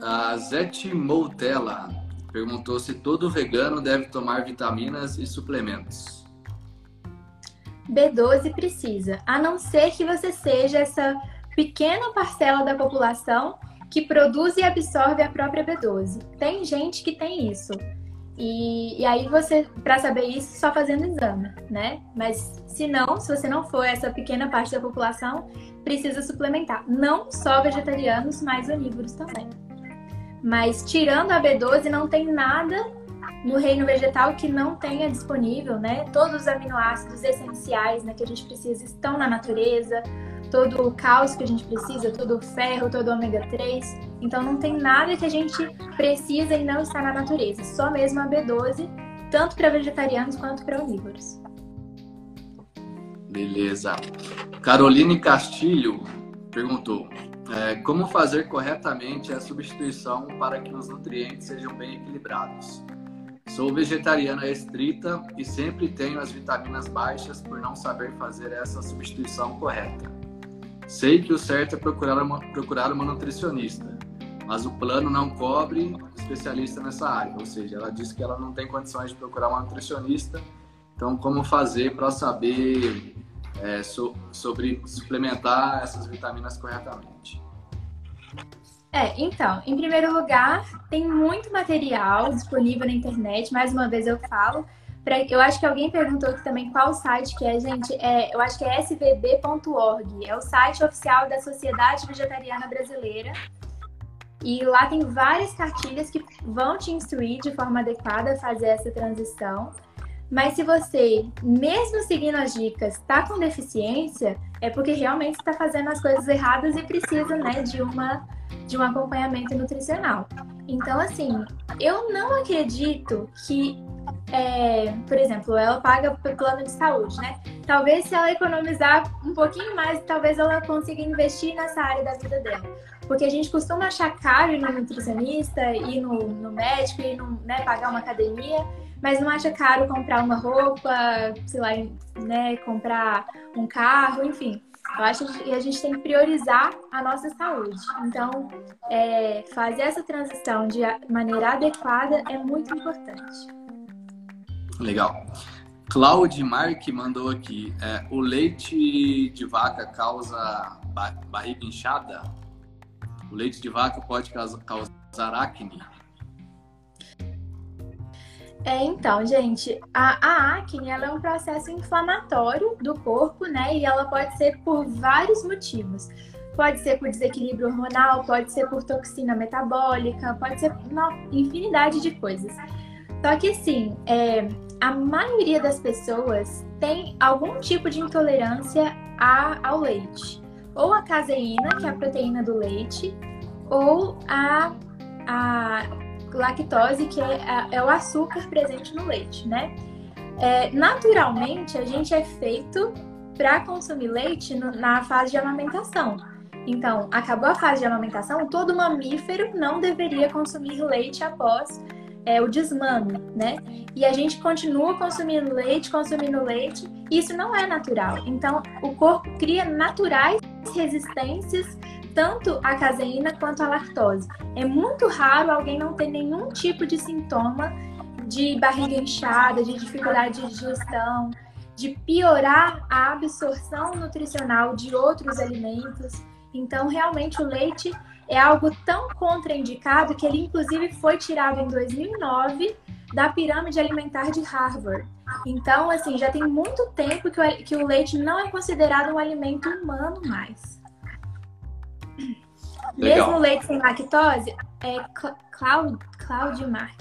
a Zete Moutella perguntou se todo vegano deve tomar vitaminas e suplementos. B12 precisa, a não ser que você seja essa pequena parcela da população que produz e absorve a própria B12. Tem gente que tem isso. E, e aí você, para saber isso, só fazendo exame, né? Mas se não, se você não for essa pequena parte da população, precisa suplementar. Não só vegetarianos, mas onívoros também. Mas tirando a B12, não tem nada no reino vegetal que não tenha disponível, né? Todos os aminoácidos essenciais né, que a gente precisa estão na natureza, todo o cálcio que a gente precisa, todo o ferro, todo o ômega 3. Então não tem nada que a gente precisa e não está na natureza, só mesmo a B12, tanto para vegetarianos quanto para onívoros. Beleza. Caroline Castilho perguntou: é, como fazer corretamente a substituição para que os nutrientes sejam bem equilibrados? Sou vegetariana estrita e sempre tenho as vitaminas baixas por não saber fazer essa substituição correta. Sei que o certo é procurar uma, procurar uma nutricionista, mas o plano não cobre especialista nessa área, ou seja, ela disse que ela não tem condições de procurar uma nutricionista. Então, como fazer para saber é, so, sobre suplementar essas vitaminas corretamente? É, então, em primeiro lugar, tem muito material disponível na internet. Mais uma vez eu falo. Pra, eu acho que alguém perguntou aqui também qual site que é, gente. É, eu acho que é svb.org. É o site oficial da Sociedade Vegetariana Brasileira. E lá tem várias cartilhas que vão te instruir de forma adequada a fazer essa transição. Mas se você, mesmo seguindo as dicas, está com deficiência, é porque realmente está fazendo as coisas erradas e precisa né, de, uma, de um acompanhamento nutricional. Então, assim, eu não acredito que, é, por exemplo, ela paga plano de saúde, né? Talvez se ela economizar um pouquinho mais, talvez ela consiga investir nessa área da vida dela. Porque a gente costuma achar caro ir no nutricionista, ir no, no médico, ir no, né, pagar uma academia mas não acha caro comprar uma roupa, sei lá, né, comprar um carro, enfim. Eu acho que a gente tem que priorizar a nossa saúde. Então, é, fazer essa transição de maneira adequada é muito importante. Legal. Claude Mark mandou aqui: é, o leite de vaca causa barriga inchada? O leite de vaca pode causar acne? É, então, gente, a, a acne é um processo inflamatório do corpo, né? E ela pode ser por vários motivos. Pode ser por desequilíbrio hormonal, pode ser por toxina metabólica, pode ser uma infinidade de coisas. Só que, assim, é, a maioria das pessoas tem algum tipo de intolerância a, ao leite. Ou a caseína, que é a proteína do leite, ou a, a lactose, que é, é o açúcar presente no leite, né? É, naturalmente, a gente é feito para consumir leite no, na fase de amamentação. Então, acabou a fase de amamentação, todo mamífero não deveria consumir leite após é, o desmame, né? E a gente continua consumindo leite, consumindo leite, e isso não é natural. Então, o corpo cria naturais resistências tanto a caseína quanto a lactose. É muito raro alguém não ter nenhum tipo de sintoma de barriga inchada, de dificuldade de digestão, de piorar a absorção nutricional de outros alimentos. Então, realmente, o leite é algo tão contraindicado que ele, inclusive, foi tirado em 2009 da pirâmide alimentar de Harvard. Então, assim, já tem muito tempo que o, que o leite não é considerado um alimento humano mais. Legal. Mesmo leite sem lactose, é Cláudio Mark.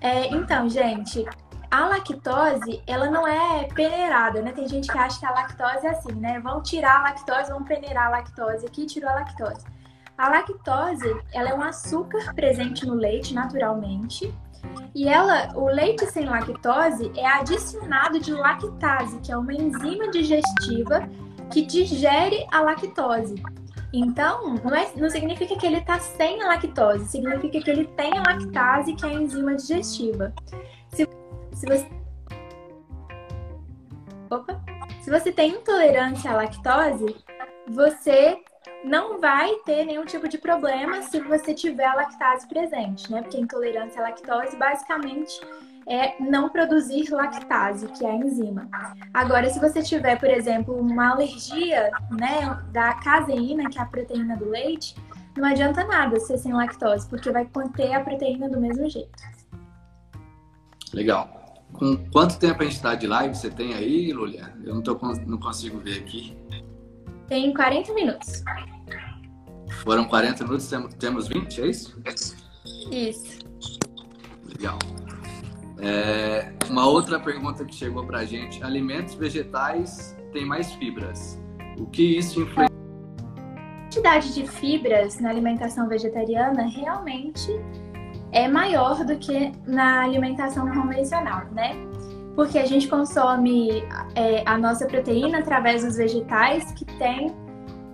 É, então, gente, a a lactose, ela não é peneirada, né? Tem gente que acha que a lactose é assim, né? Vão tirar a lactose, vão peneirar a lactose. Aqui tirou a lactose. A lactose, ela é um açúcar presente no leite naturalmente. E ela, o leite sem lactose é adicionado de lactase, que é uma enzima digestiva que digere a lactose. Então, não, é, não significa que ele está sem lactose, significa que ele tem a lactase, que é a enzima digestiva. Se, se você. Opa! Se você tem intolerância à lactose, você não vai ter nenhum tipo de problema se você tiver a lactase presente, né? Porque a intolerância à lactose basicamente é não produzir lactase, que é a enzima. Agora, se você tiver, por exemplo, uma alergia, né, da caseína, que é a proteína do leite, não adianta nada ser sem lactose, porque vai conter a proteína do mesmo jeito. Legal. Com quanto tempo a gente está de live você tem aí, Lulia? Eu não, tô, não consigo ver aqui. Tem 40 minutos. Foram 40 minutos, temos 20, é isso? Isso. Legal. É, uma outra pergunta que chegou para a gente: alimentos vegetais têm mais fibras. O que isso influencia? A quantidade de fibras na alimentação vegetariana realmente é maior do que na alimentação convencional, né? Porque a gente consome é, a nossa proteína através dos vegetais que tem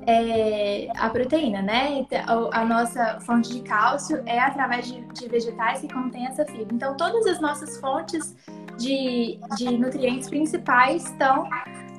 é, a proteína, né? Então, a nossa fonte de cálcio é através de, de vegetais que contém essa fibra. Então, todas as nossas fontes de, de nutrientes principais estão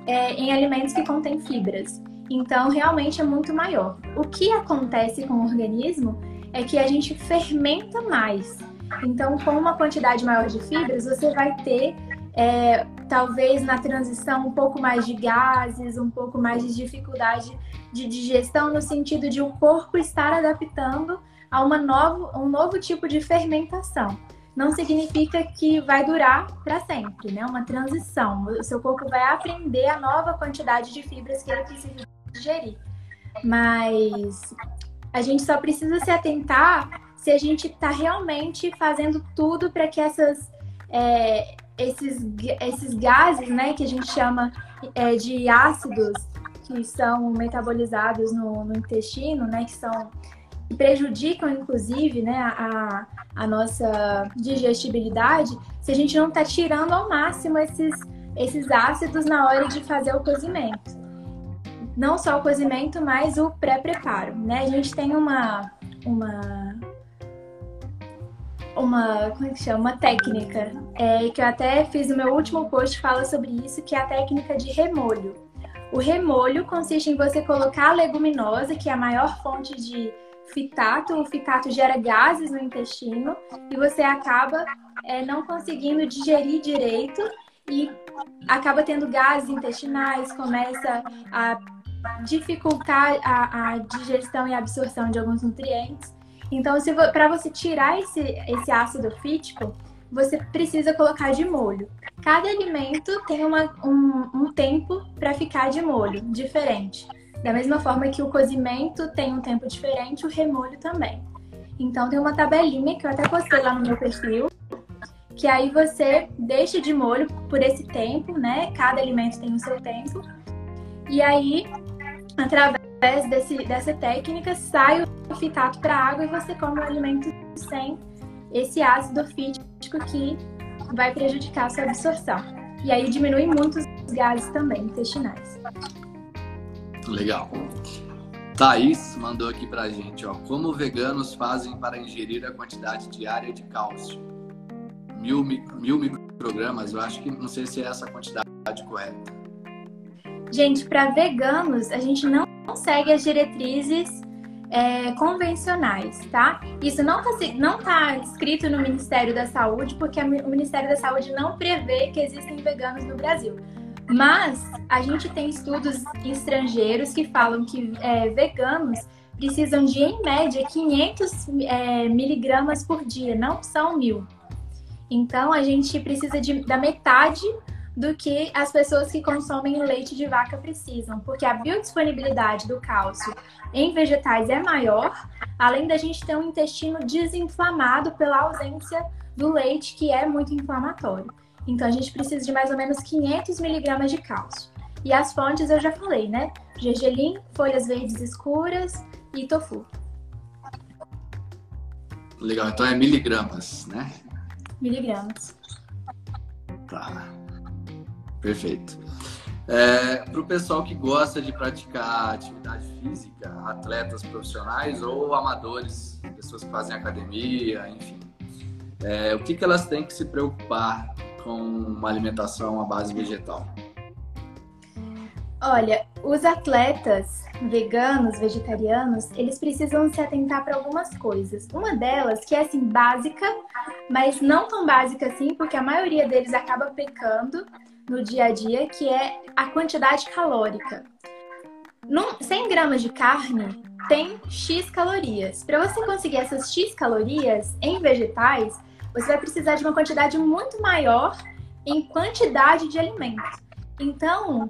é, em alimentos que contêm fibras. Então, realmente é muito maior. O que acontece com o organismo é que a gente fermenta mais. Então, com uma quantidade maior de fibras, você vai ter é, talvez na transição um pouco mais de gases, um pouco mais de dificuldade de digestão, no sentido de o corpo estar adaptando a uma novo, um novo tipo de fermentação. Não significa que vai durar para sempre, né? Uma transição. O seu corpo vai aprender a nova quantidade de fibras que ele precisa digerir. Mas a gente só precisa se atentar se a gente está realmente fazendo tudo para que essas, é, esses, esses gases, né, que a gente chama é, de ácidos, que são metabolizados no, no, intestino, né, que são que prejudicam inclusive, né, a, a nossa digestibilidade, se a gente não está tirando ao máximo esses, esses ácidos na hora de fazer o cozimento. Não só o cozimento, mas o pré-preparo, né? A gente tem uma, uma uma, como é que chama? Uma técnica, é, que eu até fiz no meu último post, fala sobre isso, que é a técnica de remolho. O remolho consiste em você colocar a leguminosa, que é a maior fonte de fitato. O fitato gera gases no intestino e você acaba é, não conseguindo digerir direito e acaba tendo gases intestinais, começa a dificultar a, a digestão e a absorção de alguns nutrientes. Então, para você tirar esse, esse ácido fítico, você precisa colocar de molho. Cada alimento tem uma, um, um tempo para ficar de molho diferente. Da mesma forma que o cozimento tem um tempo diferente, o remolho também. Então tem uma tabelinha que eu até postei lá no meu perfil, que aí você deixa de molho por esse tempo, né? Cada alimento tem o seu tempo. E aí, através desse, dessa técnica, sai o fitato para a água e você come o alimento sem esse ácido fítico que vai prejudicar a sua absorção. E aí diminui muito os gases também intestinais. Legal. Thaís mandou aqui pra gente, ó. Como veganos fazem para ingerir a quantidade diária de cálcio? Mil, mil microgramas, eu acho que não sei se é essa quantidade correta. Gente, para veganos, a gente não segue as diretrizes é, convencionais, tá? Isso não está não tá escrito no Ministério da Saúde, porque o Ministério da Saúde não prevê que existem veganos no Brasil. Mas a gente tem estudos estrangeiros que falam que é, veganos precisam de, em média, 500 é, miligramas por dia, não são mil. Então a gente precisa de, da metade do que as pessoas que consomem leite de vaca precisam, porque a biodisponibilidade do cálcio em vegetais é maior, além da gente ter um intestino desinflamado pela ausência do leite, que é muito inflamatório. Então a gente precisa de mais ou menos 500 miligramas de cálcio. E as fontes eu já falei, né? Gergelim, folhas verdes escuras e tofu. Legal, então é miligramas, né? Miligramas. Tá. Perfeito. É, Para o pessoal que gosta de praticar atividade física, atletas profissionais ou amadores, pessoas que fazem academia, enfim, é, o que, que elas têm que se preocupar com uma alimentação à base vegetal? Olha, os atletas veganos, vegetarianos, eles precisam se atentar para algumas coisas. Uma delas, que é assim, básica, mas não tão básica assim, porque a maioria deles acaba pecando no dia a dia, que é a quantidade calórica. Num, 100 gramas de carne tem X calorias. Para você conseguir essas X calorias em vegetais, você vai precisar de uma quantidade muito maior em quantidade de alimentos. Então,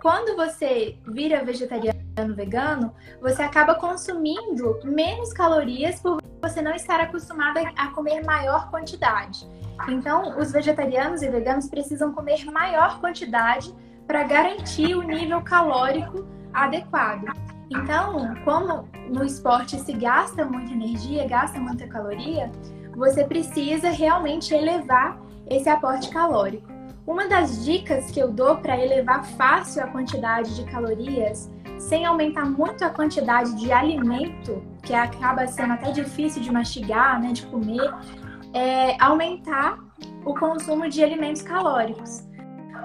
quando você vira vegetariano vegano, você acaba consumindo menos calorias por você não estar acostumado a comer maior quantidade. Então, os vegetarianos e veganos precisam comer maior quantidade para garantir o nível calórico adequado. Então, como no esporte se gasta muita energia, gasta muita caloria, você precisa realmente elevar esse aporte calórico. Uma das dicas que eu dou para elevar fácil a quantidade de calorias, sem aumentar muito a quantidade de alimento, que acaba sendo até difícil de mastigar, né, de comer, é aumentar o consumo de alimentos calóricos.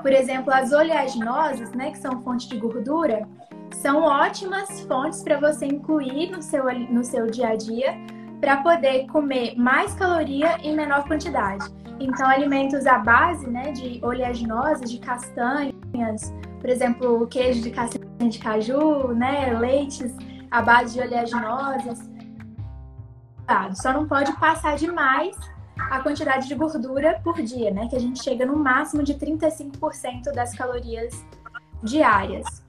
Por exemplo, as oleaginosas, né, que são fonte de gordura, são ótimas fontes para você incluir no seu, no seu dia a dia para poder comer mais caloria em menor quantidade. Então, alimentos à base né, de oleaginosas, de castanhas, por exemplo, queijo de castanha de caju, né, leites à base de oleaginosas. Só não pode passar demais a quantidade de gordura por dia, né? Que a gente chega no máximo de 35% das calorias diárias.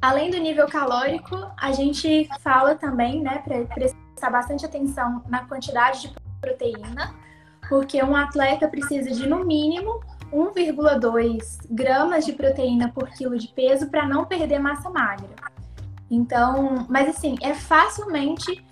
Além do nível calórico, a gente fala também, né, para prestar bastante atenção na quantidade de proteína porque um atleta precisa de no mínimo 1,2 gramas de proteína por quilo de peso para não perder massa magra. Então, mas assim, é facilmente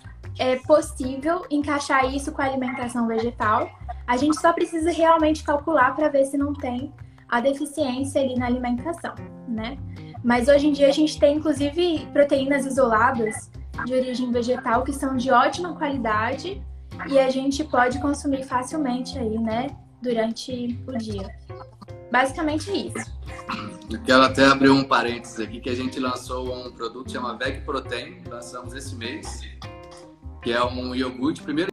é possível encaixar isso com a alimentação vegetal. A gente só precisa realmente calcular para ver se não tem a deficiência ali na alimentação, né? Mas hoje em dia a gente tem inclusive proteínas isoladas de origem vegetal que são de ótima qualidade e a gente pode consumir facilmente aí, né, durante o dia. Basicamente é isso. Eu quero até abrir um parênteses aqui, que a gente lançou um produto que chama Veg Protein, lançamos esse mês, que é um iogurte, primeiro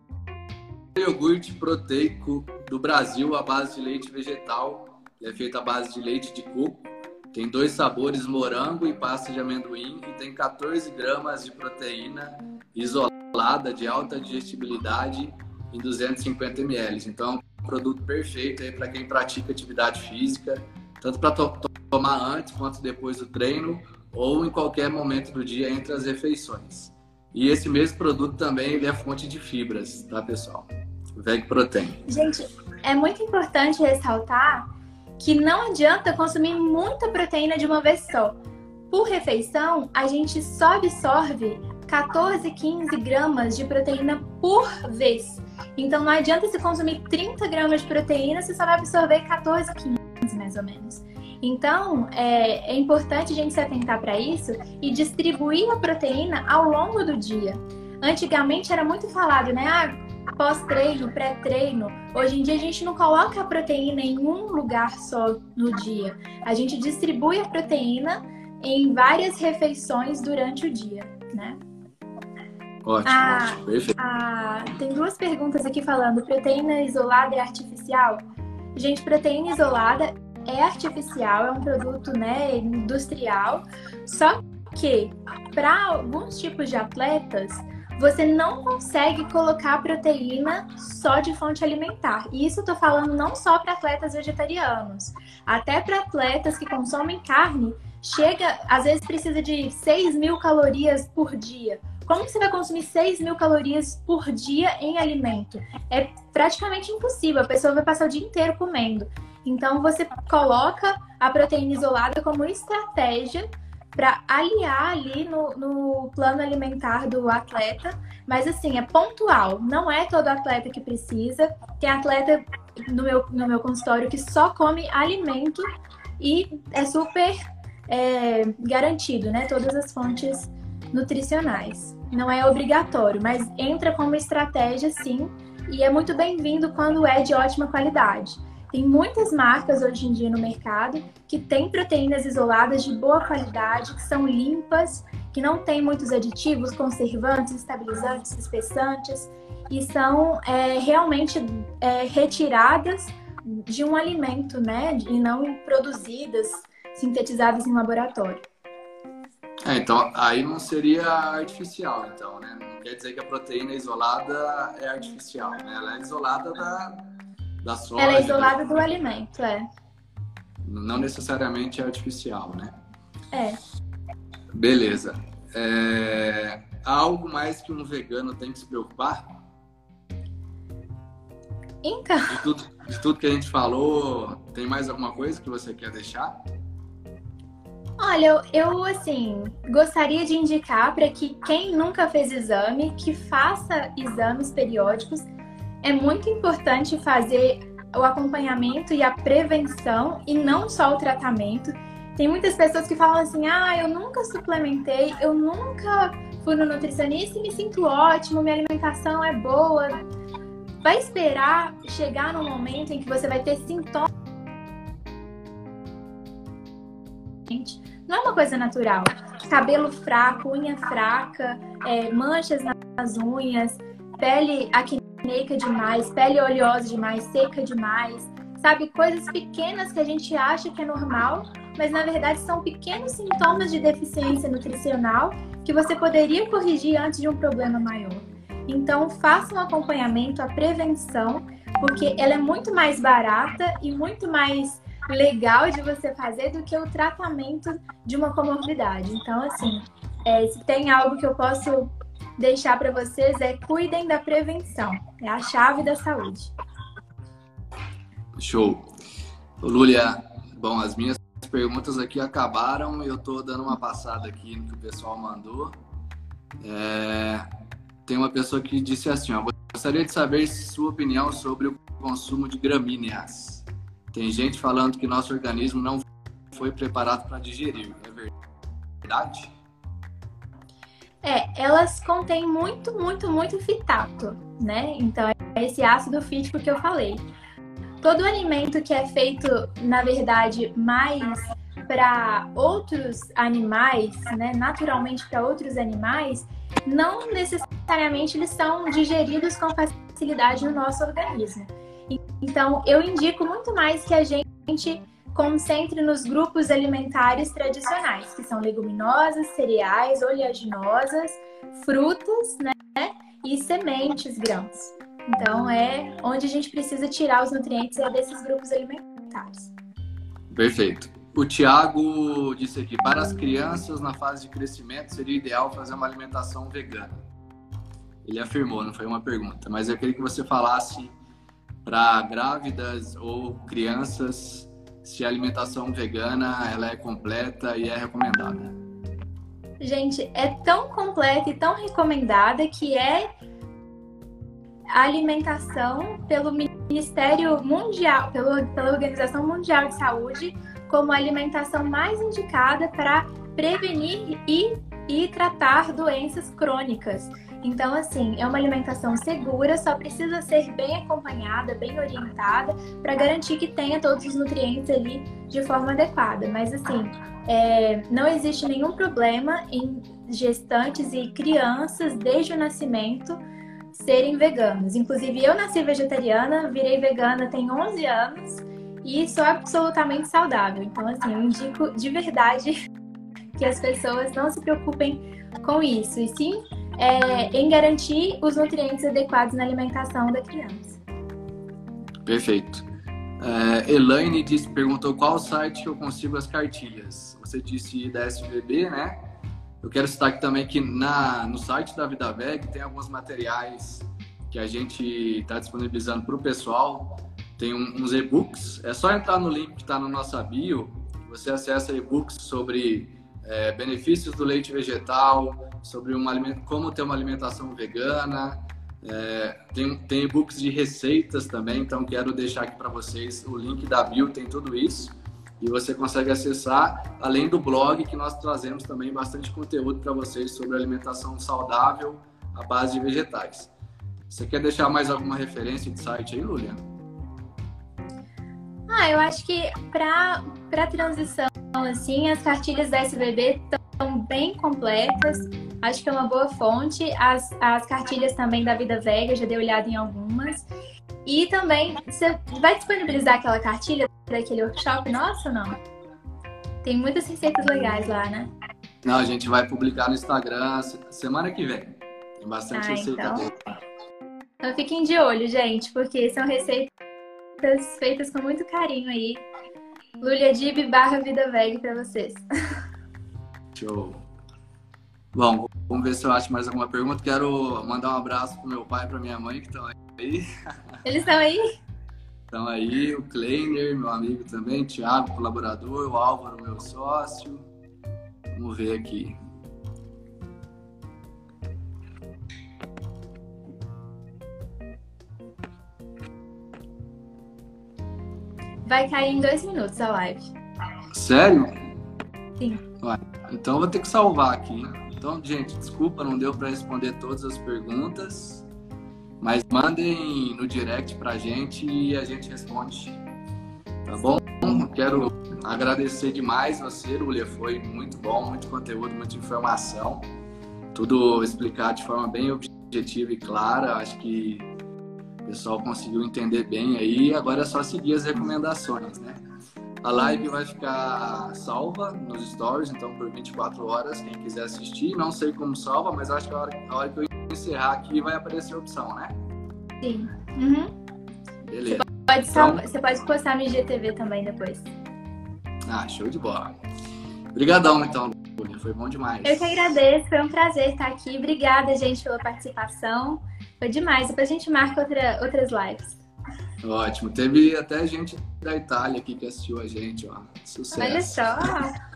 iogurte proteico do Brasil à base de leite vegetal, é feito à base de leite de coco. Tem dois sabores, morango e pasta de amendoim, e tem 14 gramas de proteína isolada lada de alta digestibilidade em 250 ml. Então, é um produto perfeito aí para quem pratica atividade física, tanto para to tomar antes quanto depois do treino ou em qualquer momento do dia entre as refeições. E esse mesmo produto também ele é fonte de fibras, tá, pessoal? Veg Protein. Gente, é muito importante ressaltar que não adianta consumir muita proteína de uma vez só. Por refeição, a gente só absorve 14, 15 gramas de proteína por vez. Então não adianta se consumir 30 gramas de proteína, você só vai absorver 14, 15 mais ou menos. Então é, é importante a gente se atentar para isso e distribuir a proteína ao longo do dia. Antigamente era muito falado, né? Ah, pós-treino, pré-treino. Hoje em dia a gente não coloca a proteína em um lugar só no dia. A gente distribui a proteína em várias refeições durante o dia, né? Ótimo, ah, ótimo. Perfeito. Ah, tem duas perguntas aqui falando: proteína isolada é artificial? Gente, proteína isolada é artificial, é um produto né, industrial, só que para alguns tipos de atletas você não consegue colocar proteína só de fonte alimentar. E isso eu tô falando não só para atletas vegetarianos, até para atletas que consomem carne, chega, às vezes precisa de 6 mil calorias por dia. Como você vai consumir 6 mil calorias por dia em alimento? É praticamente impossível, a pessoa vai passar o dia inteiro comendo. Então você coloca a proteína isolada como estratégia para aliar ali no, no, plano alimentar do atleta, mas assim, é pontual, não é todo atleta que precisa. Tem atleta no meu, no meu consultório que só come alimento e é super é, garantido, né? Todas as fontes nutricionais. Não é obrigatório, mas entra como estratégia sim, e é muito bem-vindo quando é de ótima qualidade. Tem muitas marcas hoje em dia no mercado que têm proteínas isoladas de boa qualidade, que são limpas, que não tem muitos aditivos, conservantes, estabilizantes, espessantes, e são é, realmente é, retiradas de um alimento, né? E não produzidas, sintetizadas em laboratório. É, então aí não seria artificial, então, né? Não quer dizer que a proteína isolada é artificial, né? Ela é isolada da, da soja. Ela é isolada do alimento, é. Não necessariamente é artificial, né? É. Beleza. É... Há algo mais que um vegano tem que se preocupar? Então. De tudo, de tudo que a gente falou, tem mais alguma coisa que você quer deixar? Olha, eu, assim, gostaria de indicar para que quem nunca fez exame, que faça exames periódicos. É muito importante fazer o acompanhamento e a prevenção e não só o tratamento. Tem muitas pessoas que falam assim: ah, eu nunca suplementei, eu nunca fui no nutricionista e me sinto ótimo, minha alimentação é boa. Vai esperar chegar no momento em que você vai ter sintomas não é uma coisa natural. Cabelo fraco, unha fraca, é, manchas nas unhas, pele acneica demais, pele oleosa demais, seca demais, sabe? Coisas pequenas que a gente acha que é normal, mas na verdade são pequenos sintomas de deficiência nutricional que você poderia corrigir antes de um problema maior. Então, faça um acompanhamento, a prevenção, porque ela é muito mais barata e muito mais legal de você fazer do que o tratamento de uma comorbidade. Então, assim, é, se tem algo que eu posso deixar para vocês é cuidem da prevenção. É a chave da saúde. Show. Lúlia, bom, as minhas perguntas aqui acabaram. Eu estou dando uma passada aqui no que o pessoal mandou. É... Tem uma pessoa que disse assim, ó, gostaria de saber sua opinião sobre o consumo de gramíneas. Tem gente falando que nosso organismo não foi preparado para digerir. É verdade? É, elas contêm muito, muito, muito fitato, né? Então é esse ácido fítico que eu falei. Todo alimento que é feito, na verdade, mais para outros animais, né, naturalmente para outros animais, não necessariamente eles são digeridos com facilidade no nosso organismo. Então, eu indico muito mais que a gente concentre nos grupos alimentares tradicionais, que são leguminosas, cereais, oleaginosas, frutas, né? E sementes, grãos. Então, é onde a gente precisa tirar os nutrientes é desses grupos alimentares. Perfeito. O Tiago disse aqui: para as crianças na fase de crescimento seria ideal fazer uma alimentação vegana. Ele afirmou, não foi uma pergunta, mas eu queria que você falasse para grávidas ou crianças se a alimentação vegana ela é completa e é recomendada? Gente, é tão completa e tão recomendada que é a alimentação pelo Ministério Mundial, pelo, pela Organização Mundial de Saúde, como a alimentação mais indicada para prevenir e, e tratar doenças crônicas. Então, assim, é uma alimentação segura, só precisa ser bem acompanhada, bem orientada, para garantir que tenha todos os nutrientes ali de forma adequada. Mas, assim, é, não existe nenhum problema em gestantes e crianças, desde o nascimento, serem veganos. Inclusive, eu nasci vegetariana, virei vegana tem 11 anos e sou absolutamente saudável. Então, assim, eu indico de verdade que as pessoas não se preocupem com isso, e sim é, em garantir os nutrientes adequados na alimentação da criança. Perfeito. É, Elaine disse, perguntou qual site eu consigo as cartilhas. Você disse da SVB, né? Eu quero citar aqui também que na, no site da VidaVeg tem alguns materiais que a gente está disponibilizando para o pessoal tem uns e-books. É só entrar no link que está na nossa bio. Você acessa e-books sobre é, benefícios do leite vegetal, sobre uma, como ter uma alimentação vegana. É, tem tem e-books de receitas também, então quero deixar aqui para vocês o link da bio, tem tudo isso. E você consegue acessar, além do blog, que nós trazemos também bastante conteúdo para vocês sobre alimentação saudável à base de vegetais. Você quer deixar mais alguma referência de site aí, Lulia? Ah, eu acho que para para transição assim, as cartilhas da SBB estão bem completas. Acho que é uma boa fonte. As, as cartilhas também da Vida Vega, já dei olhada em algumas. E também, você vai disponibilizar aquela cartilha daquele workshop nosso ou não? Tem muitas receitas legais lá, né? Não, a gente vai publicar no Instagram semana que vem. Tem bastante ah, receita então... Então fiquem de olho, gente, porque são receitas feitas com muito carinho aí. Lulia Dib barra Vida Veg pra vocês. Show. Bom, vamos ver se eu acho mais alguma pergunta. Quero mandar um abraço pro meu pai e pra minha mãe que estão aí. Eles estão aí? Estão aí, o Kleiner, meu amigo também, Thiago, colaborador, o Álvaro, meu sócio. Vamos ver aqui. Vai cair em dois minutos a live. Sério? Sim. Ué, então eu vou ter que salvar aqui. Então, gente, desculpa, não deu para responder todas as perguntas, mas mandem no direct pra gente e a gente responde. Tá bom? Quero agradecer demais você, Lulia. Foi muito bom, muito conteúdo, muita informação. Tudo explicado de forma bem objetiva e clara. Acho que o pessoal conseguiu entender bem aí. Agora é só seguir as recomendações, né? A live vai ficar salva nos stories, então por 24 horas, quem quiser assistir. Não sei como salva, mas acho que a hora, a hora que eu encerrar aqui vai aparecer a opção, né? Sim. Uhum. Beleza. Você pode, então... você pode postar no IGTV também depois. Ah, show de bola. Obrigadão, então, Foi bom demais. Eu que agradeço. Foi um prazer estar aqui. Obrigada, gente, pela participação. Foi demais. Depois a gente marca outra, outras lives. Ótimo. Teve até gente da Itália aqui que assistiu a gente, ó. Sucesso. Olha só.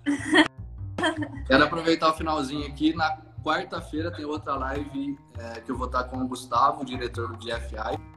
Quero aproveitar o finalzinho aqui. Na quarta-feira tem outra live é, que eu vou estar com o Gustavo, diretor do GFI.